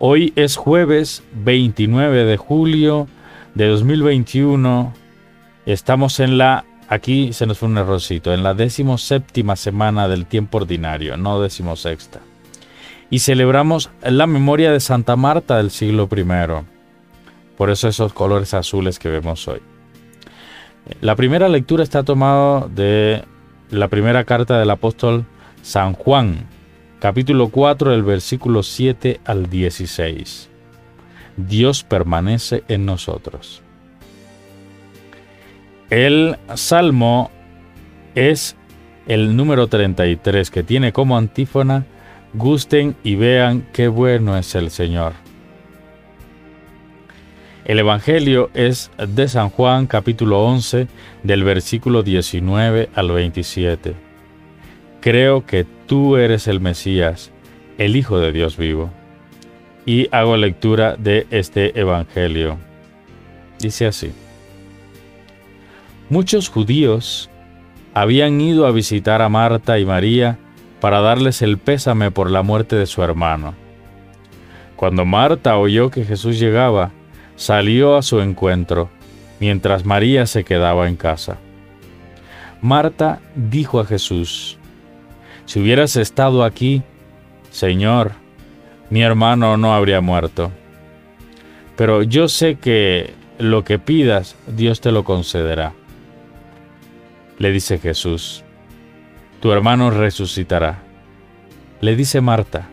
Hoy es jueves 29 de julio de 2021. Estamos en la, aquí se nos fue un errorcito, en la decimoséptima semana del tiempo ordinario, no decimosexta. Y celebramos la memoria de Santa Marta del siglo I. Por eso esos colores azules que vemos hoy. La primera lectura está tomada de la primera carta del apóstol San Juan, capítulo 4 del versículo 7 al 16. Dios permanece en nosotros. El salmo es el número 33 que tiene como antífona, gusten y vean qué bueno es el Señor. El Evangelio es de San Juan capítulo 11 del versículo 19 al 27. Creo que tú eres el Mesías, el Hijo de Dios vivo. Y hago lectura de este Evangelio. Dice así. Muchos judíos habían ido a visitar a Marta y María para darles el pésame por la muerte de su hermano. Cuando Marta oyó que Jesús llegaba, salió a su encuentro, mientras María se quedaba en casa. Marta dijo a Jesús, si hubieras estado aquí, Señor, mi hermano no habría muerto. Pero yo sé que lo que pidas, Dios te lo concederá. Le dice Jesús, tu hermano resucitará. Le dice Marta,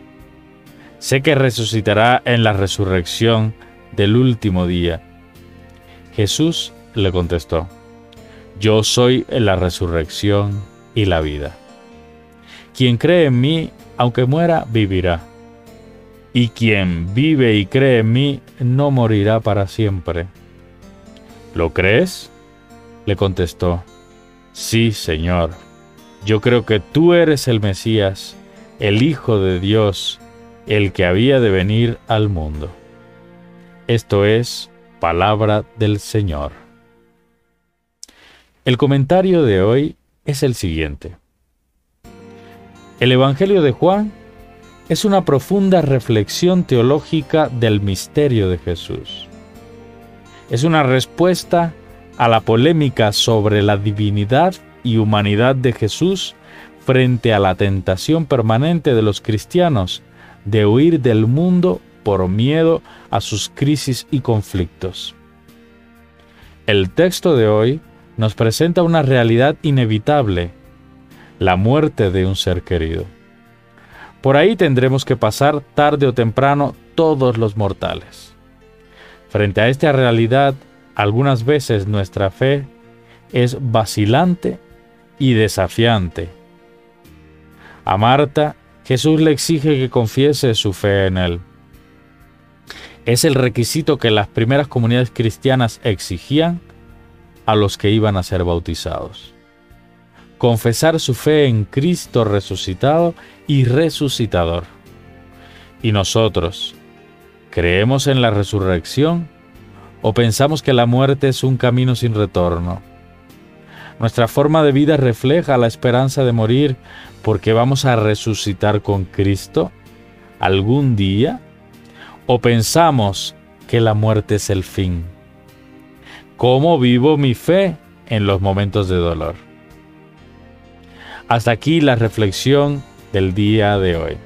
sé que resucitará en la resurrección del último día. Jesús le contestó, yo soy la resurrección y la vida. Quien cree en mí, aunque muera, vivirá. Y quien vive y cree en mí, no morirá para siempre. ¿Lo crees? Le contestó, Sí, Señor. Yo creo que tú eres el Mesías, el Hijo de Dios, el que había de venir al mundo. Esto es palabra del Señor. El comentario de hoy es el siguiente. El Evangelio de Juan es una profunda reflexión teológica del misterio de Jesús. Es una respuesta a la polémica sobre la divinidad y humanidad de Jesús frente a la tentación permanente de los cristianos de huir del mundo por miedo a sus crisis y conflictos. El texto de hoy nos presenta una realidad inevitable la muerte de un ser querido. Por ahí tendremos que pasar tarde o temprano todos los mortales. Frente a esta realidad, algunas veces nuestra fe es vacilante y desafiante. A Marta, Jesús le exige que confiese su fe en Él. Es el requisito que las primeras comunidades cristianas exigían a los que iban a ser bautizados confesar su fe en Cristo resucitado y resucitador. ¿Y nosotros? ¿Creemos en la resurrección o pensamos que la muerte es un camino sin retorno? Nuestra forma de vida refleja la esperanza de morir porque vamos a resucitar con Cristo algún día o pensamos que la muerte es el fin. ¿Cómo vivo mi fe en los momentos de dolor? Hasta aquí la reflexión del día de hoy.